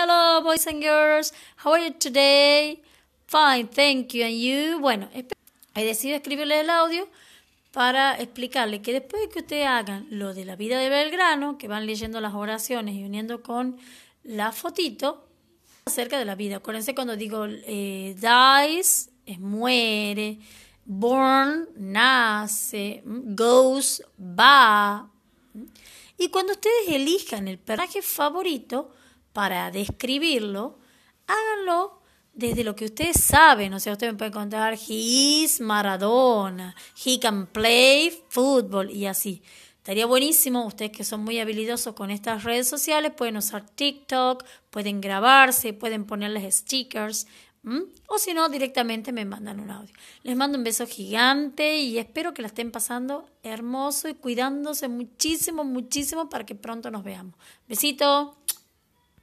Hello, boys and girls. How are you today? Fine, thank you. And you? Bueno, he decidido escribirle el audio para explicarle que después de que ustedes hagan lo de la vida de Belgrano, que van leyendo las oraciones y uniendo con la fotito, acerca de la vida. Acuérdense cuando digo eh, dies, es muere, born, nace, goes, va. Y cuando ustedes elijan el personaje favorito para describirlo, háganlo desde lo que ustedes saben, o sea, ustedes pueden contar, he is Maradona, he can play football y así. Estaría buenísimo, ustedes que son muy habilidosos con estas redes sociales, pueden usar TikTok, pueden grabarse, pueden ponerles stickers, o si no, directamente me mandan un audio. Les mando un beso gigante y espero que la estén pasando hermoso y cuidándose muchísimo, muchísimo para que pronto nos veamos. Besito.